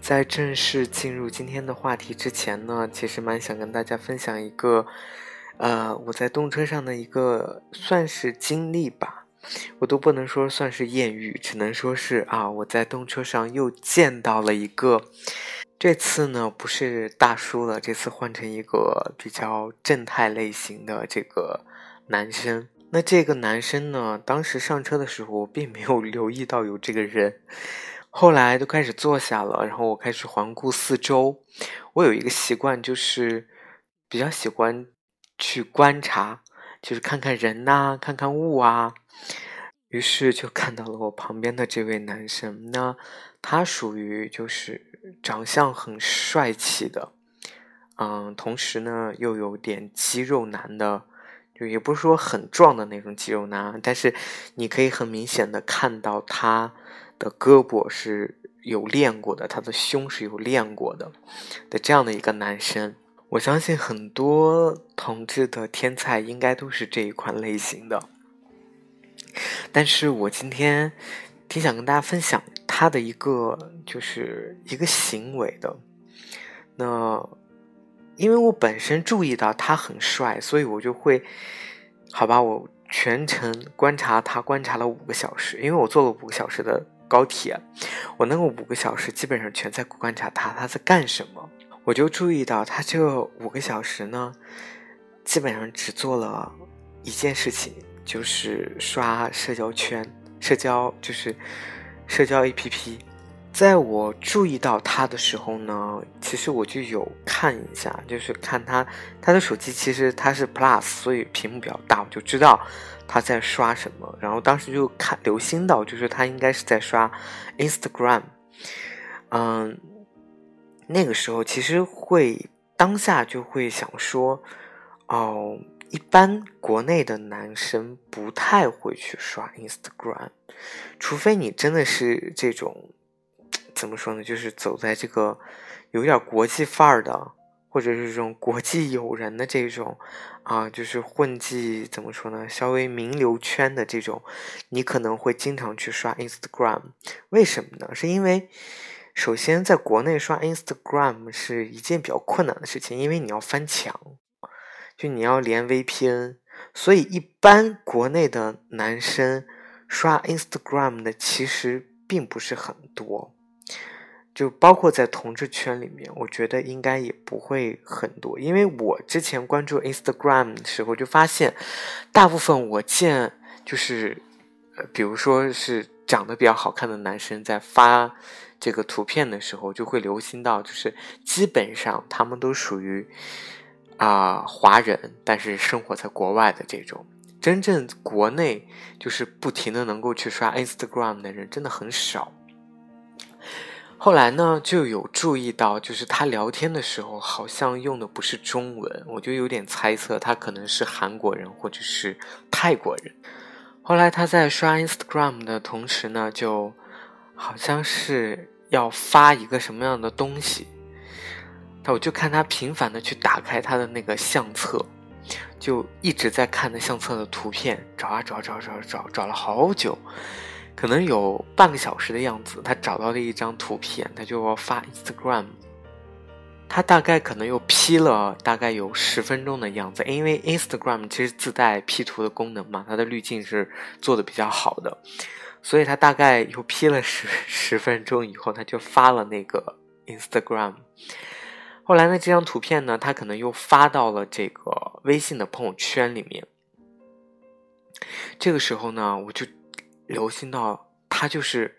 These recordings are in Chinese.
在正式进入今天的话题之前呢，其实蛮想跟大家分享一个，呃，我在动车上的一个算是经历吧，我都不能说算是艳遇，只能说是啊，我在动车上又见到了一个，这次呢不是大叔了，这次换成一个比较正太类型的这个男生。那这个男生呢，当时上车的时候我并没有留意到有这个人。后来都开始坐下了，然后我开始环顾四周。我有一个习惯，就是比较喜欢去观察，就是看看人呐，看看物啊。于是就看到了我旁边的这位男生。那他属于就是长相很帅气的，嗯，同时呢又有点肌肉男的，就也不是说很壮的那种肌肉男，但是你可以很明显的看到他。的胳膊是有练过的，他的胸是有练过的的这样的一个男生，我相信很多同志的天才应该都是这一款类型的。但是我今天挺想跟大家分享他的一个就是一个行为的。那因为我本身注意到他很帅，所以我就会好吧，我全程观察他，观察了五个小时，因为我做了五个小时的。高铁，我那个五个小时基本上全在观察他，他在干什么。我就注意到他这五个小时呢，基本上只做了一件事情，就是刷社交圈、社交就是社交 APP。在我注意到他的时候呢，其实我就有看一下，就是看他他的手机，其实他是 Plus，所以屏幕比较大，我就知道。他在刷什么？然后当时就看留心到，就是他应该是在刷 Instagram。嗯，那个时候其实会当下就会想说，哦，一般国内的男生不太会去刷 Instagram，除非你真的是这种怎么说呢？就是走在这个有点国际范儿的。或者是这种国际友人的这种，啊，就是混迹怎么说呢？稍微名流圈的这种，你可能会经常去刷 Instagram。为什么呢？是因为首先在国内刷 Instagram 是一件比较困难的事情，因为你要翻墙，就你要连 VPN，所以一般国内的男生刷 Instagram 的其实并不是很多。就包括在同志圈里面，我觉得应该也不会很多，因为我之前关注 Instagram 的时候就发现，大部分我见就是，呃，比如说是长得比较好看的男生在发这个图片的时候，就会留心到，就是基本上他们都属于啊华人，但是生活在国外的这种，真正国内就是不停的能够去刷 Instagram 的人真的很少。后来呢，就有注意到，就是他聊天的时候好像用的不是中文，我就有点猜测他可能是韩国人或者是泰国人。后来他在刷 Instagram 的同时呢，就好像是要发一个什么样的东西，那我就看他频繁的去打开他的那个相册，就一直在看那相册的图片，找啊找找找找找了好久。可能有半个小时的样子，他找到了一张图片，他就要发 Instagram。他大概可能又 P 了大概有十分钟的样子，因为 Instagram 其实自带 P 图的功能嘛，它的滤镜是做的比较好的，所以他大概又 P 了十 十分钟以后，他就发了那个 Instagram。后来呢，这张图片呢，他可能又发到了这个微信的朋友圈里面。这个时候呢，我就。留心到他就是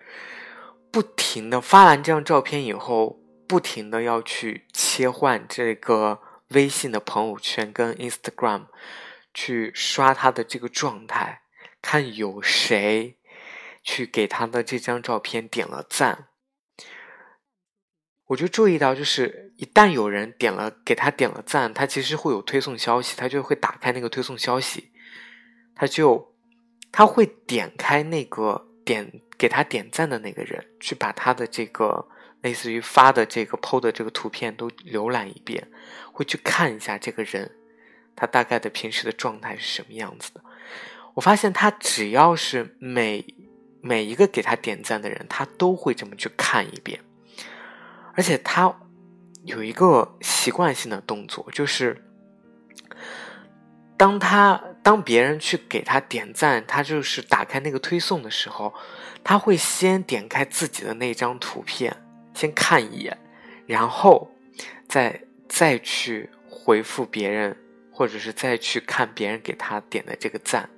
不停的发完这张照片以后，不停的要去切换这个微信的朋友圈跟 Instagram 去刷他的这个状态，看有谁去给他的这张照片点了赞。我就注意到，就是一旦有人点了给他点了赞，他其实会有推送消息，他就会打开那个推送消息，他就他会点开那个点给他点赞的那个人，去把他的这个类似于发的这个 PO 的这个图片都浏览一遍，会去看一下这个人他大概的平时的状态是什么样子的。我发现他只要是每每一个给他点赞的人，他都会这么去看一遍。而且他有一个习惯性的动作，就是当他当别人去给他点赞，他就是打开那个推送的时候，他会先点开自己的那张图片，先看一眼，然后再再去回复别人，或者是再去看别人给他点的这个赞。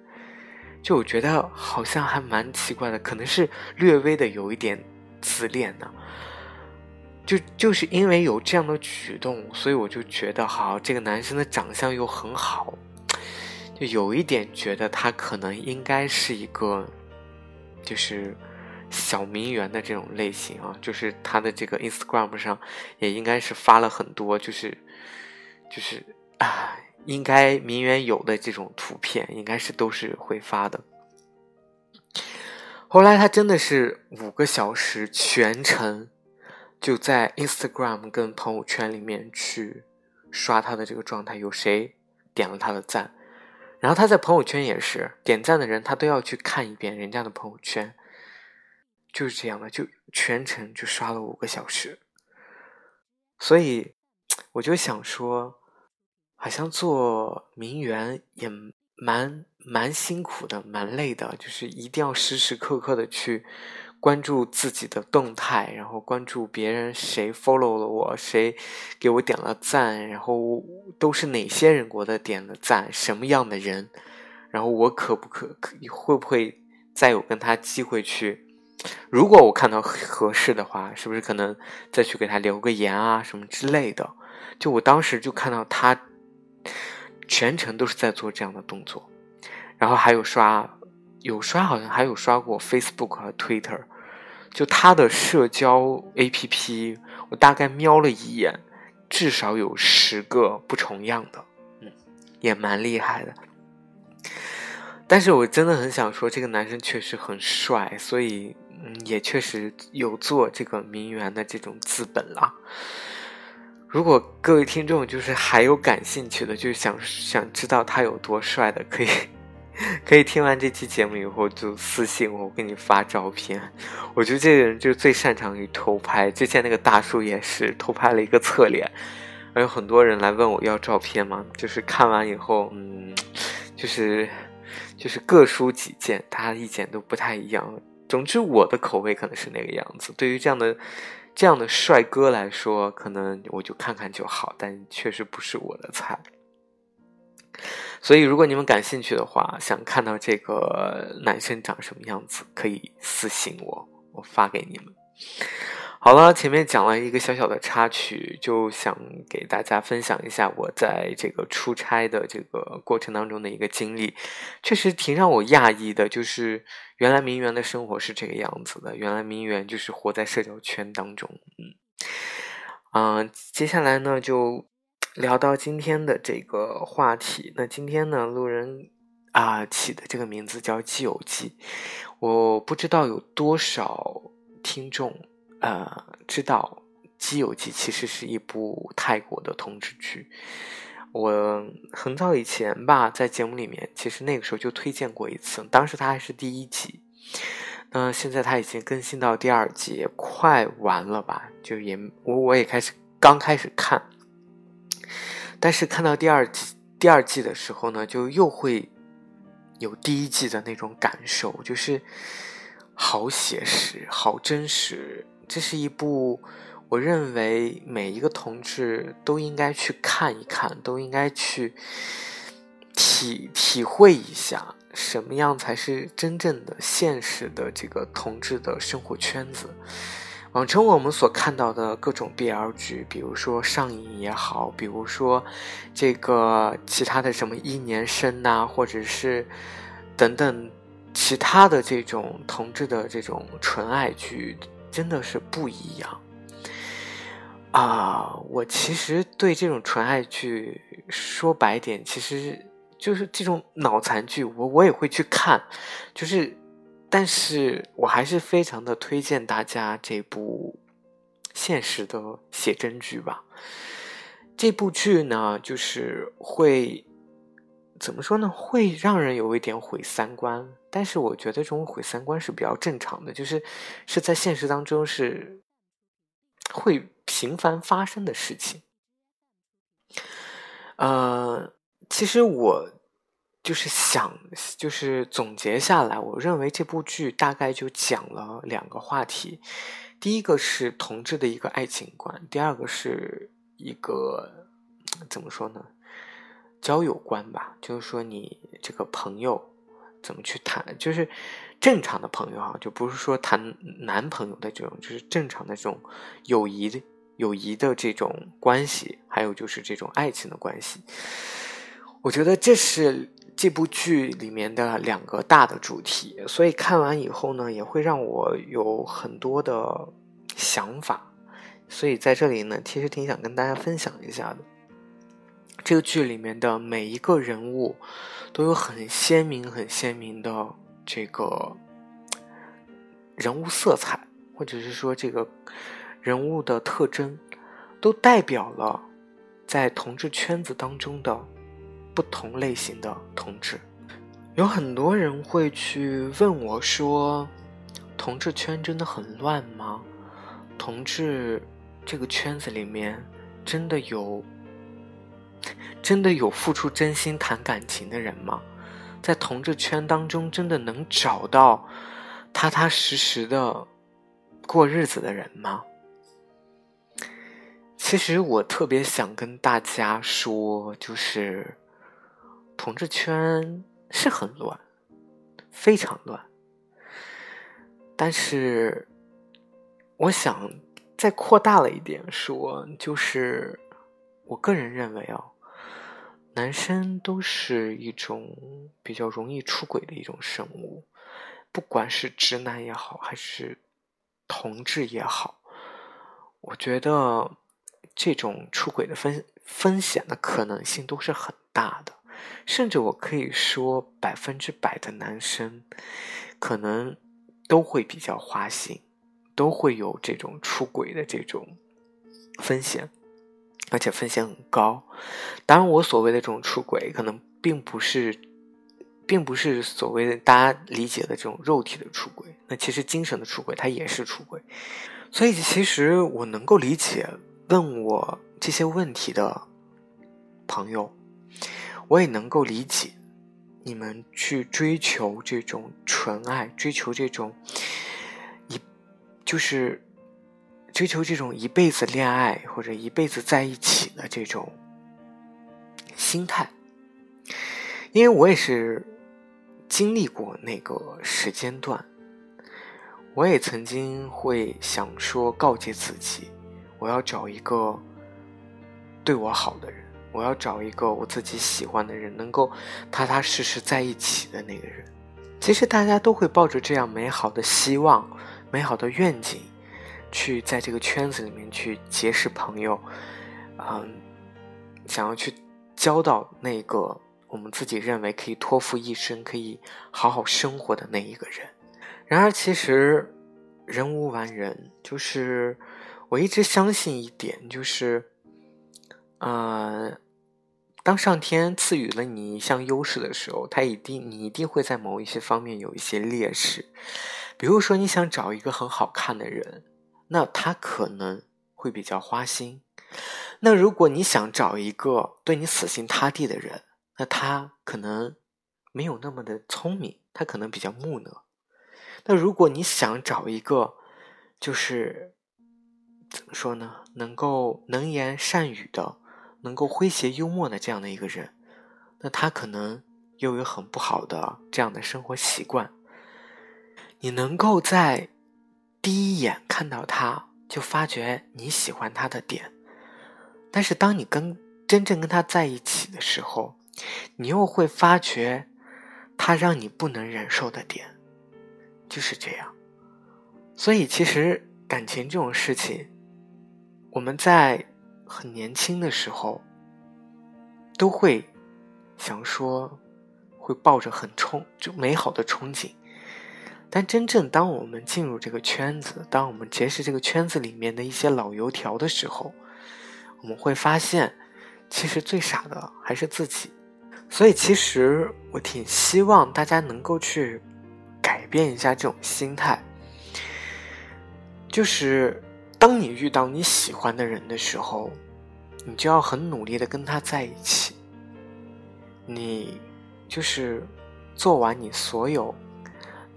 就我觉得好像还蛮奇怪的，可能是略微的有一点自恋呢。就就是因为有这样的举动，所以我就觉得，好，这个男生的长相又很好，就有一点觉得他可能应该是一个，就是小名媛的这种类型啊，就是他的这个 Instagram 上也应该是发了很多，就是就是啊，应该名媛有的这种图片，应该是都是会发的。后来他真的是五个小时全程。就在 Instagram 跟朋友圈里面去刷他的这个状态，有谁点了他的赞，然后他在朋友圈也是点赞的人，他都要去看一遍人家的朋友圈，就是这样的，就全程就刷了五个小时，所以我就想说，好像做名媛也蛮蛮辛苦的，蛮累的，就是一定要时时刻刻的去。关注自己的动态，然后关注别人谁 follow 了我，谁给我点了赞，然后都是哪些人给我的点了赞，什么样的人，然后我可不可可会不会再有跟他机会去？如果我看到合适的话，是不是可能再去给他留个言啊什么之类的？就我当时就看到他全程都是在做这样的动作，然后还有刷。有刷，好像还有刷过 Facebook 和 Twitter，就他的社交 APP，我大概瞄了一眼，至少有十个不重样的，嗯，也蛮厉害的。但是我真的很想说，这个男生确实很帅，所以嗯，也确实有做这个名媛的这种资本了。如果各位听众就是还有感兴趣的，就想想知道他有多帅的，可以。可以听完这期节目以后就私信我，我给你发照片。我觉得这个人就最擅长于偷拍。之前那个大叔也是偷拍了一个侧脸，还有很多人来问我要照片嘛。就是看完以后，嗯，就是就是各抒己见，大家意见都不太一样。总之，我的口味可能是那个样子。对于这样的这样的帅哥来说，可能我就看看就好，但确实不是我的菜。所以，如果你们感兴趣的话，想看到这个男生长什么样子，可以私信我，我发给你们。好了，前面讲了一个小小的插曲，就想给大家分享一下我在这个出差的这个过程当中的一个经历，确实挺让我讶异的。就是原来名媛的生活是这个样子的，原来名媛就是活在社交圈当中。嗯，嗯，接下来呢就。聊到今天的这个话题，那今天呢，路人啊起的这个名字叫《基友记》，我不知道有多少听众呃知道《基友记》其实是一部泰国的同志剧。我很早以前吧，在节目里面，其实那个时候就推荐过一次，当时它还是第一集，那现在它已经更新到第二集，快完了吧？就也我我也开始刚开始看。但是看到第二季第二季的时候呢，就又会有第一季的那种感受，就是好写实、好真实。这是一部我认为每一个同志都应该去看一看，都应该去体体会一下，什么样才是真正的现实的这个同志的生活圈子。往常我们所看到的各种 BL 剧，比如说上瘾也好，比如说这个其他的什么一年生呐，或者是等等其他的这种同志的这种纯爱剧，真的是不一样。啊，我其实对这种纯爱剧，说白点，其实就是这种脑残剧，我我也会去看，就是，但是我还是非常的推荐大家这部现实的写真剧吧。这部剧呢，就是会怎么说呢？会让人有一点毁三观，但是我觉得这种毁三观是比较正常的，就是是在现实当中是会。频繁发生的事情，呃，其实我就是想，就是总结下来，我认为这部剧大概就讲了两个话题，第一个是同志的一个爱情观，第二个是一个怎么说呢，交友观吧，就是说你这个朋友怎么去谈，就是。正常的朋友啊，就不是说谈男朋友的这种，就是正常的这种友谊的。友谊的这种关系，还有就是这种爱情的关系，我觉得这是这部剧里面的两个大的主题。所以看完以后呢，也会让我有很多的想法。所以在这里呢，其实挺想跟大家分享一下的。这个剧里面的每一个人物都有很鲜明、很鲜明的这个人物色彩，或者是说这个。人物的特征，都代表了在同志圈子当中的不同类型的同志。有很多人会去问我说：“同志圈真的很乱吗？同志这个圈子里面真的有真的有付出真心谈感情的人吗？在同志圈当中，真的能找到踏踏实实的过日子的人吗？”其实我特别想跟大家说，就是同志圈是很乱，非常乱。但是我想再扩大了一点说，就是我个人认为啊，男生都是一种比较容易出轨的一种生物，不管是直男也好，还是同志也好，我觉得。这种出轨的风风险的可能性都是很大的，甚至我可以说百分之百的男生可能都会比较花心，都会有这种出轨的这种风险，而且风险很高。当然，我所谓的这种出轨，可能并不是，并不是所谓的大家理解的这种肉体的出轨，那其实精神的出轨它也是出轨。所以，其实我能够理解。问我这些问题的朋友，我也能够理解你们去追求这种纯爱，追求这种一就是追求这种一辈子恋爱或者一辈子在一起的这种心态，因为我也是经历过那个时间段，我也曾经会想说告诫自己。我要找一个对我好的人，我要找一个我自己喜欢的人，能够踏踏实实在一起的那个人。其实大家都会抱着这样美好的希望、美好的愿景，去在这个圈子里面去结识朋友，嗯，想要去交到那个我们自己认为可以托付一生、可以好好生活的那一个人。然而，其实人无完人，就是。我一直相信一点，就是，呃，当上天赐予了你一项优势的时候，他一定你一定会在某一些方面有一些劣势。比如说，你想找一个很好看的人，那他可能会比较花心；那如果你想找一个对你死心塌地的人，那他可能没有那么的聪明，他可能比较木讷。那如果你想找一个，就是。怎么说呢？能够能言善语的，能够诙谐幽默的这样的一个人，那他可能又有很不好的这样的生活习惯。你能够在第一眼看到他就发觉你喜欢他的点，但是当你跟真正跟他在一起的时候，你又会发觉他让你不能忍受的点，就是这样。所以其实感情这种事情。我们在很年轻的时候，都会想说，会抱着很憧就美好的憧憬。但真正当我们进入这个圈子，当我们结识这个圈子里面的一些老油条的时候，我们会发现，其实最傻的还是自己。所以，其实我挺希望大家能够去改变一下这种心态，就是当你遇到你喜欢的人的时候，你就要很努力的跟他在一起，你就是做完你所有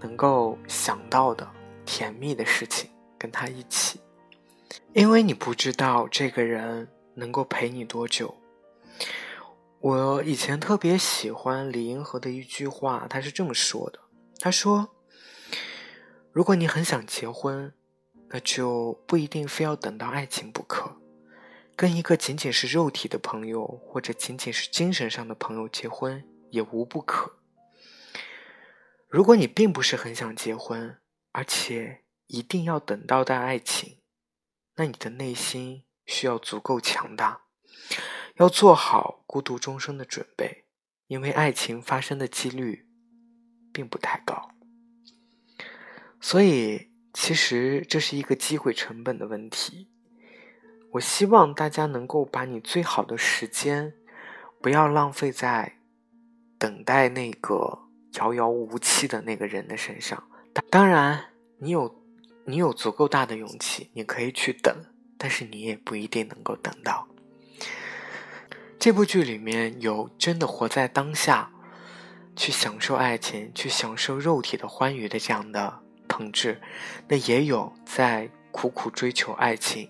能够想到的甜蜜的事情，跟他一起，因为你不知道这个人能够陪你多久。我以前特别喜欢李银河的一句话，他是这么说的：“他说，如果你很想结婚，那就不一定非要等到爱情不可。跟一个仅仅是肉体的朋友，或者仅仅是精神上的朋友结婚也无不可。如果你并不是很想结婚，而且一定要等到的爱情，那你的内心需要足够强大。”要做好孤独终生的准备，因为爱情发生的几率并不太高。所以，其实这是一个机会成本的问题。我希望大家能够把你最好的时间，不要浪费在等待那个遥遥无期的那个人的身上。当然，你有你有足够大的勇气，你可以去等，但是你也不一定能够等到。这部剧里面有真的活在当下，去享受爱情、去享受肉体的欢愉的这样的同志，那也有在苦苦追求爱情，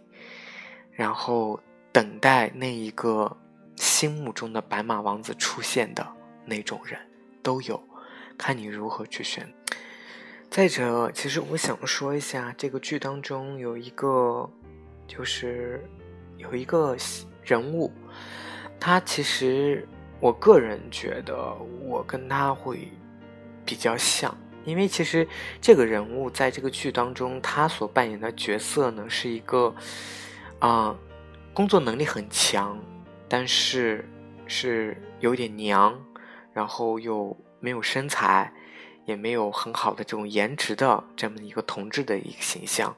然后等待那一个心目中的白马王子出现的那种人，都有，看你如何去选。再者，其实我想说一下，这个剧当中有一个，就是有一个人物。他其实，我个人觉得我跟他会比较像，因为其实这个人物在这个剧当中，他所扮演的角色呢，是一个啊，工作能力很强，但是是有点娘，然后又没有身材，也没有很好的这种颜值的这么一个同志的一个形象，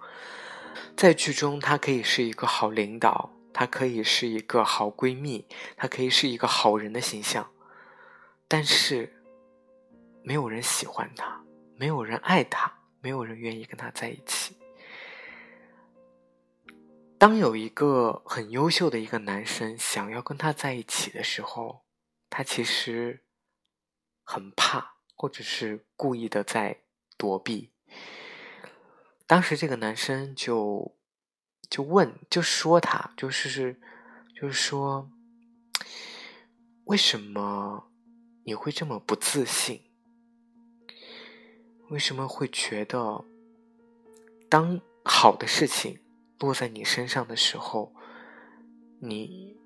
在剧中他可以是一个好领导。她可以是一个好闺蜜，她可以是一个好人的形象，但是没有人喜欢她，没有人爱她，没有人愿意跟她在一起。当有一个很优秀的一个男生想要跟她在一起的时候，她其实很怕，或者是故意的在躲避。当时这个男生就。就问，就说他，就是是，就是说，为什么你会这么不自信？为什么会觉得，当好的事情落在你身上的时候，你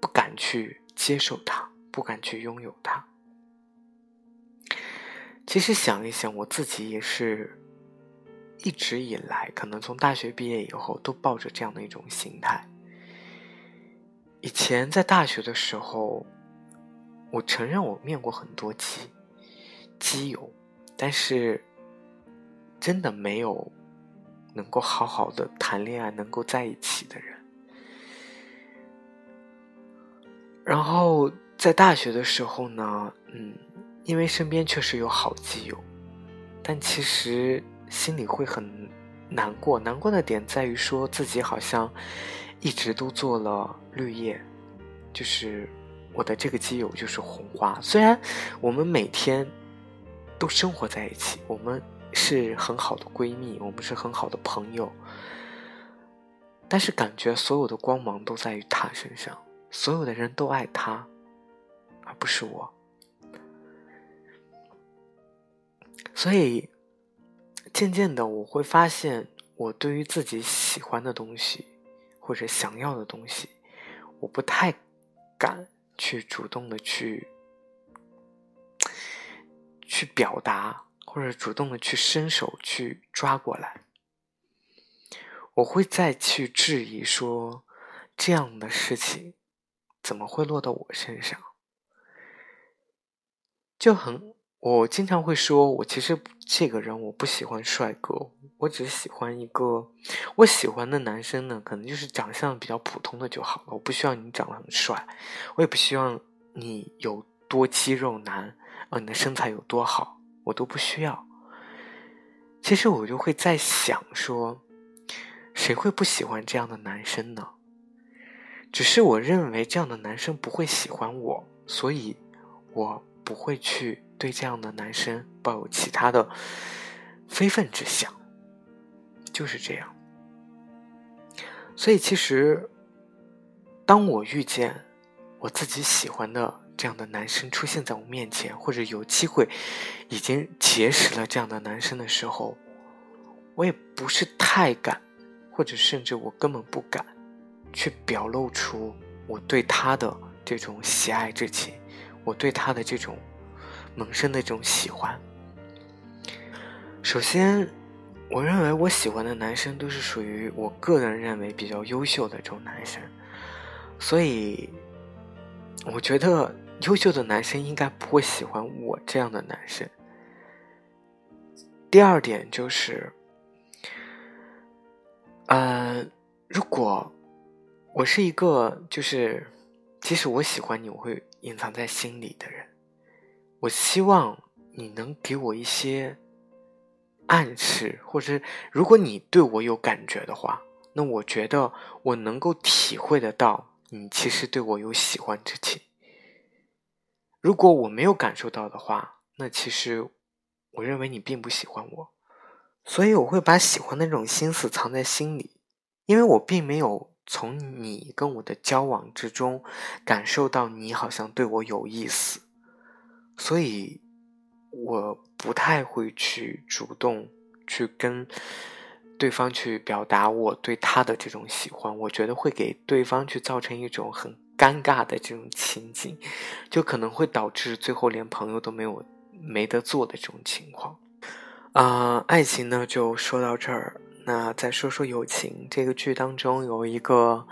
不敢去接受它，不敢去拥有它？其实想一想，我自己也是。一直以来，可能从大学毕业以后，都抱着这样的一种心态。以前在大学的时候，我承认我面过很多基基友，但是真的没有能够好好的谈恋爱、能够在一起的人。然后在大学的时候呢，嗯，因为身边确实有好基友，但其实。心里会很难过，难过的点在于说自己好像一直都做了绿叶，就是我的这个基友就是红花。虽然我们每天都生活在一起，我们是很好的闺蜜，我们是很好的朋友，但是感觉所有的光芒都在于他身上，所有的人都爱他，而不是我，所以。渐渐的，我会发现，我对于自己喜欢的东西，或者想要的东西，我不太敢去主动的去去表达，或者主动的去伸手去抓过来。我会再去质疑说，这样的事情怎么会落到我身上？就很，我经常会说，我其实这个人我不喜欢帅哥，我只喜欢一个我喜欢的男生呢，可能就是长相比较普通的就好了。我不需要你长得很帅，我也不希望你有多肌肉男，啊，你的身材有多好，我都不需要。其实我就会在想说，谁会不喜欢这样的男生呢？只是我认为这样的男生不会喜欢我，所以我。不会去对这样的男生抱有其他的非分之想，就是这样。所以，其实当我遇见我自己喜欢的这样的男生出现在我面前，或者有机会已经结识了这样的男生的时候，我也不是太敢，或者甚至我根本不敢去表露出我对他的这种喜爱之情。我对他的这种萌生的这种喜欢，首先，我认为我喜欢的男生都是属于我个人认为比较优秀的这种男生，所以，我觉得优秀的男生应该不会喜欢我这样的男生。第二点就是，呃，如果我是一个就是，即使我喜欢你，我会。隐藏在心里的人，我希望你能给我一些暗示，或者如果你对我有感觉的话，那我觉得我能够体会得到你其实对我有喜欢之情。如果我没有感受到的话，那其实我认为你并不喜欢我，所以我会把喜欢那种心思藏在心里，因为我并没有。从你跟我的交往之中，感受到你好像对我有意思，所以我不太会去主动去跟对方去表达我对他的这种喜欢，我觉得会给对方去造成一种很尴尬的这种情景，就可能会导致最后连朋友都没有没得做的这种情况。啊，爱情呢，就说到这儿。那再说说友情，这个剧当中有一个，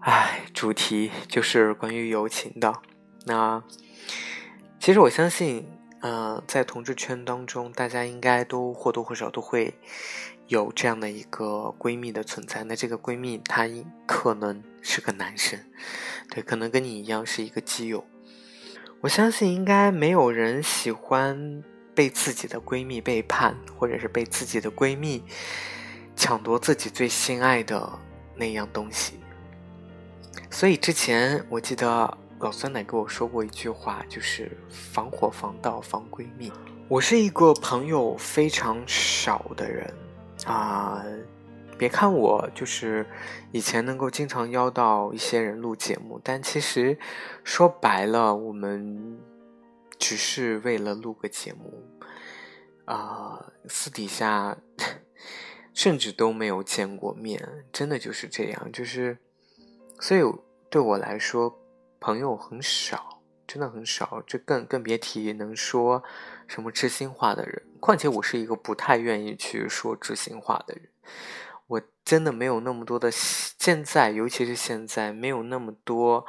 唉，主题就是关于友情的。那其实我相信，呃，在同志圈当中，大家应该都或多或少都会有这样的一个闺蜜的存在。那这个闺蜜她可能是个男生，对，可能跟你一样是一个基友。我相信应该没有人喜欢被自己的闺蜜背叛，或者是被自己的闺蜜。抢夺自己最心爱的那样东西，所以之前我记得老酸奶跟我说过一句话，就是防火防盗防闺蜜。我是一个朋友非常少的人啊，别看我就是以前能够经常邀到一些人录节目，但其实说白了，我们只是为了录个节目啊，私底下。甚至都没有见过面，真的就是这样，就是，所以对我来说，朋友很少，真的很少，这更更别提能说什么知心话的人。况且我是一个不太愿意去说知心话的人，我真的没有那么多的现在，尤其是现在没有那么多，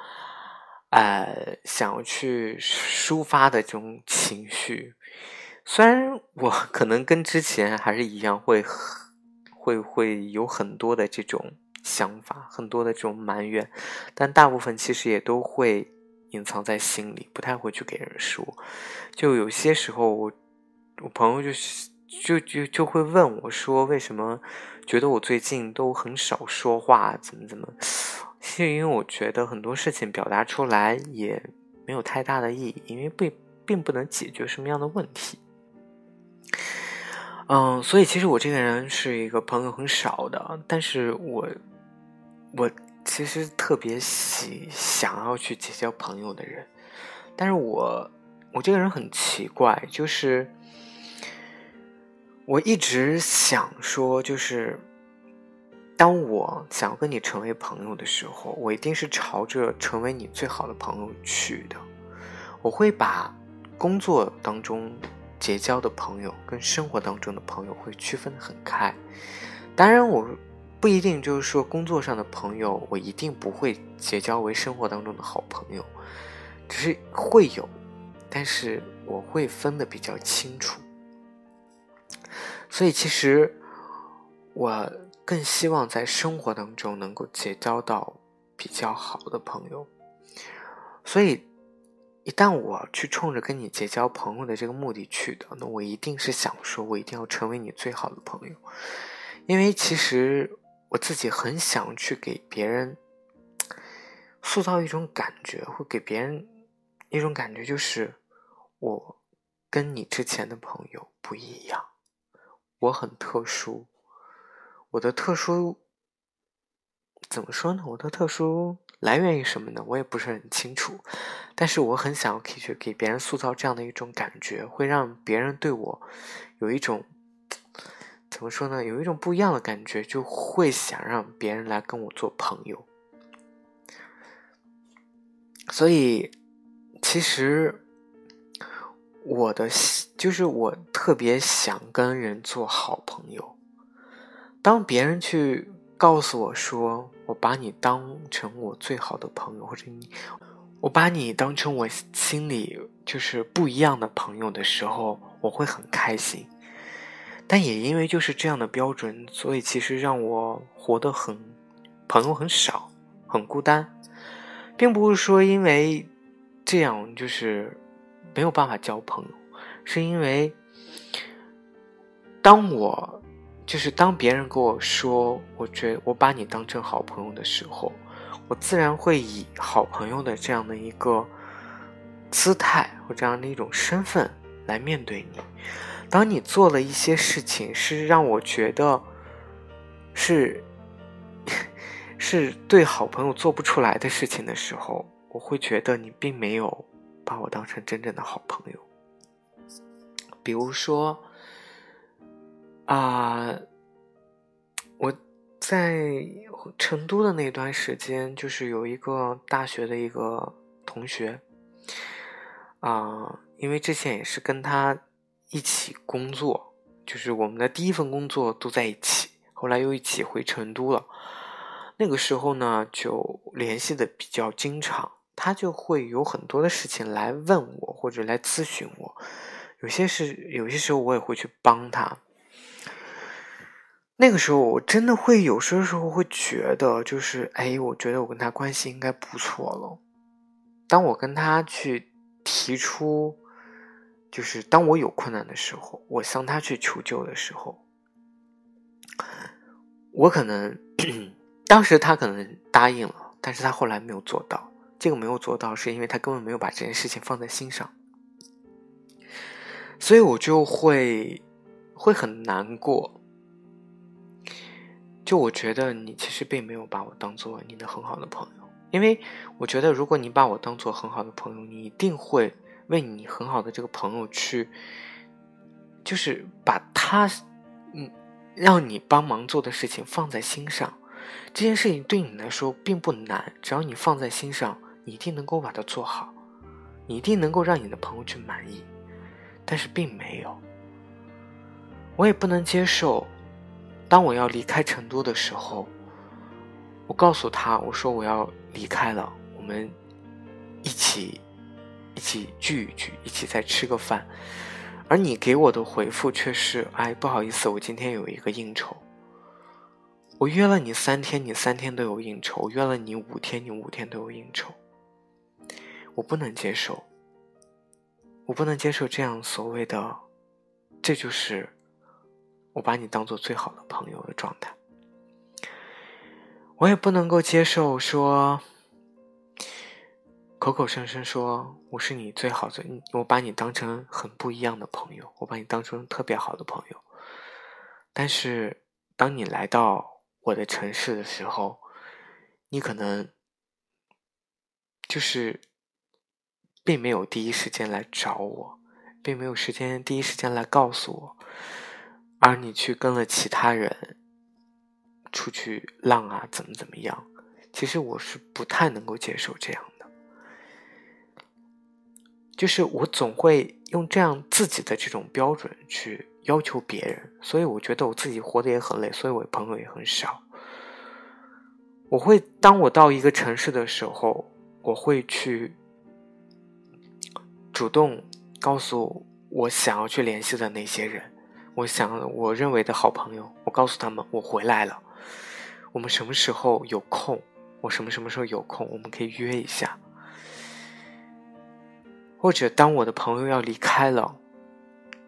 呃，想要去抒发的这种情绪。虽然我可能跟之前还是一样会。会会有很多的这种想法，很多的这种埋怨，但大部分其实也都会隐藏在心里，不太会去给人说。就有些时候，我我朋友就是就就就会问我说，为什么觉得我最近都很少说话，怎么怎么？是因为我觉得很多事情表达出来也没有太大的意义，因为并并不能解决什么样的问题。嗯，所以其实我这个人是一个朋友很少的，但是我我其实特别喜想要去结交朋友的人，但是我我这个人很奇怪，就是我一直想说，就是当我想要跟你成为朋友的时候，我一定是朝着成为你最好的朋友去的，我会把工作当中。结交的朋友跟生活当中的朋友会区分的很开，当然我不一定就是说工作上的朋友，我一定不会结交为生活当中的好朋友，只是会有，但是我会分的比较清楚。所以其实我更希望在生活当中能够结交到比较好的朋友。所以一旦我去冲着跟你结交朋友的这个目的去的，那我一定是想说，我一定要成为你最好的朋友，因为其实我自己很想去给别人塑造一种感觉，会给别人一种感觉，就是我跟你之前的朋友不一样。我很特殊，我的特殊怎么说呢？我的特殊来源于什么呢？我也不是很清楚，但是我很想要可以去给别人塑造这样的一种感觉，会让别人对我有一种怎么说呢？有一种不一样的感觉，就会想让别人来跟我做朋友。所以，其实。我的就是我特别想跟人做好朋友。当别人去告诉我说我把你当成我最好的朋友，或者你我把你当成我心里就是不一样的朋友的时候，我会很开心。但也因为就是这样的标准，所以其实让我活得很朋友很少，很孤单，并不是说因为这样就是。没有办法交朋友，是因为当我就是当别人跟我说，我觉我把你当成好朋友的时候，我自然会以好朋友的这样的一个姿态或这样的一种身份来面对你。当你做了一些事情是让我觉得是 是对好朋友做不出来的事情的时候，我会觉得你并没有。把我当成真正的好朋友，比如说，啊，我在成都的那段时间，就是有一个大学的一个同学，啊，因为之前也是跟他一起工作，就是我们的第一份工作都在一起，后来又一起回成都了，那个时候呢，就联系的比较经常。他就会有很多的事情来问我，或者来咨询我。有些是有些时候我也会去帮他。那个时候我真的会有些时候会觉得，就是哎，我觉得我跟他关系应该不错了。当我跟他去提出，就是当我有困难的时候，我向他去求救的时候，我可能当时他可能答应了，但是他后来没有做到。这个没有做到，是因为他根本没有把这件事情放在心上，所以我就会会很难过。就我觉得你其实并没有把我当做你的很好的朋友，因为我觉得如果你把我当做很好的朋友，你一定会为你很好的这个朋友去，就是把他嗯让你帮忙做的事情放在心上。这件事情对你来说并不难，只要你放在心上。你一定能够把它做好，你一定能够让你的朋友去满意，但是并没有。我也不能接受，当我要离开成都的时候，我告诉他，我说我要离开了，我们一起一起聚一聚，一起再吃个饭，而你给我的回复却是，哎，不好意思，我今天有一个应酬。我约了你三天，你三天都有应酬；约了你五天，你五天都有应酬。我不能接受，我不能接受这样所谓的，这就是我把你当做最好的朋友的状态。我也不能够接受说，口口声声说我是你最好的，我把你当成很不一样的朋友，我把你当成特别好的朋友。但是当你来到我的城市的时候，你可能就是。并没有第一时间来找我，并没有时间第一时间来告诉我，而你去跟了其他人出去浪啊，怎么怎么样？其实我是不太能够接受这样的，就是我总会用这样自己的这种标准去要求别人，所以我觉得我自己活得也很累，所以我朋友也很少。我会当我到一个城市的时候，我会去主动告诉我想要去联系的那些人，我想我认为的好朋友，我告诉他们我回来了，我们什么时候有空，我什么什么时候有空，我们可以约一下。或者当我的朋友要离开了，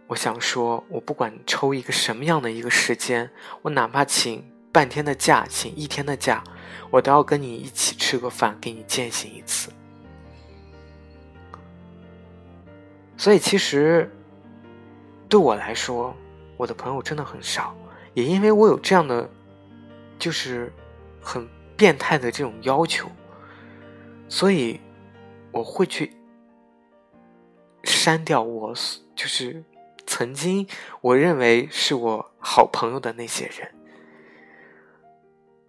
我想说，我不管抽一个什么样的一个时间，我哪怕请半天的假，请一天的假。我都要跟你一起吃个饭，给你践行一次。所以，其实对我来说，我的朋友真的很少。也因为我有这样的，就是很变态的这种要求，所以我会去删掉我就是曾经我认为是我好朋友的那些人。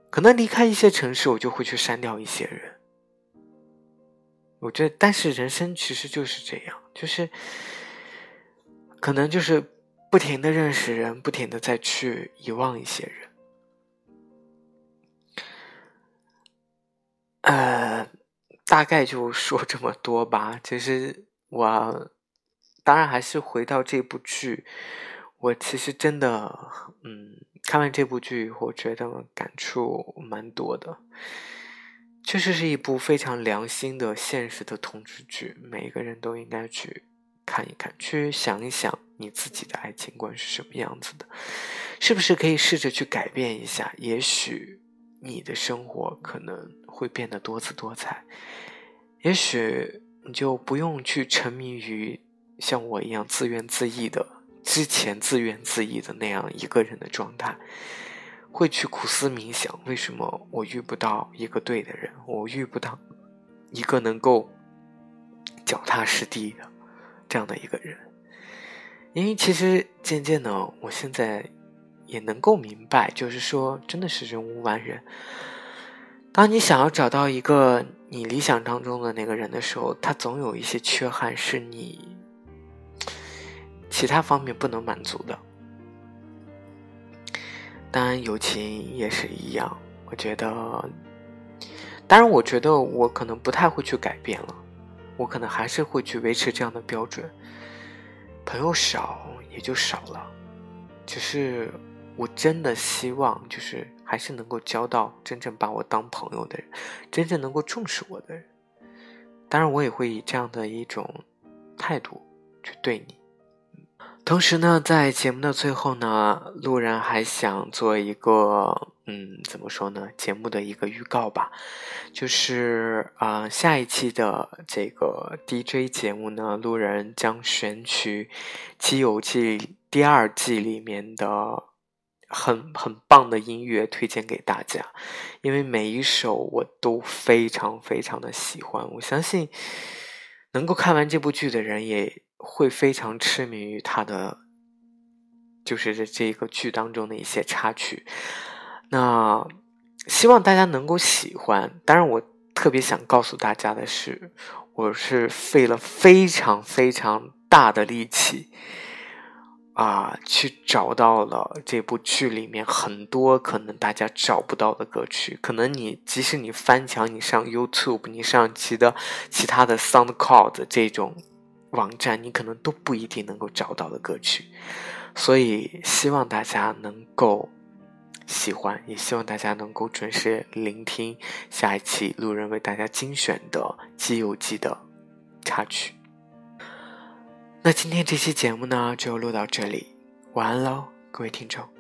可能离开一些城市，我就会去删掉一些人。我觉得，但是人生其实就是这样，就是可能就是不停的认识人，不停的再去遗忘一些人。呃，大概就说这么多吧。其实我当然还是回到这部剧，我其实真的，嗯。看完这部剧，我觉得感触蛮多的。确实是一部非常良心的、现实的同志剧，每一个人都应该去看一看，去想一想你自己的爱情观是什么样子的，是不是可以试着去改变一下？也许你的生活可能会变得多姿多彩，也许你就不用去沉迷于像我一样自怨自艾的。之前自怨自艾的那样一个人的状态，会去苦思冥想：为什么我遇不到一个对的人？我遇不到一个能够脚踏实地的这样的一个人。因为其实渐渐的，我现在也能够明白，就是说，真的是人无完人。当你想要找到一个你理想当中的那个人的时候，他总有一些缺憾是你。其他方面不能满足的，当然友情也是一样。我觉得，当然，我觉得我可能不太会去改变了，我可能还是会去维持这样的标准。朋友少也就少了，只是我真的希望，就是还是能够交到真正把我当朋友的人，真正能够重视我的人。当然，我也会以这样的一种态度去对你。同时呢，在节目的最后呢，路人还想做一个，嗯，怎么说呢？节目的一个预告吧，就是啊，下一期的这个 DJ 节目呢，路人将选取《西游记》第二季里面的很很棒的音乐推荐给大家，因为每一首我都非常非常的喜欢，我相信能够看完这部剧的人也。会非常痴迷于他的，就是这这一个剧当中的一些插曲。那希望大家能够喜欢。当然，我特别想告诉大家的是，我是费了非常非常大的力气啊，去找到了这部剧里面很多可能大家找不到的歌曲。可能你即使你翻墙，你上 YouTube，你上其的其他的 SoundCloud 这种。网站你可能都不一定能够找到的歌曲，所以希望大家能够喜欢，也希望大家能够准时聆听下一期路人为大家精选的《西游记》的插曲。那今天这期节目呢就录到这里，晚安喽，各位听众。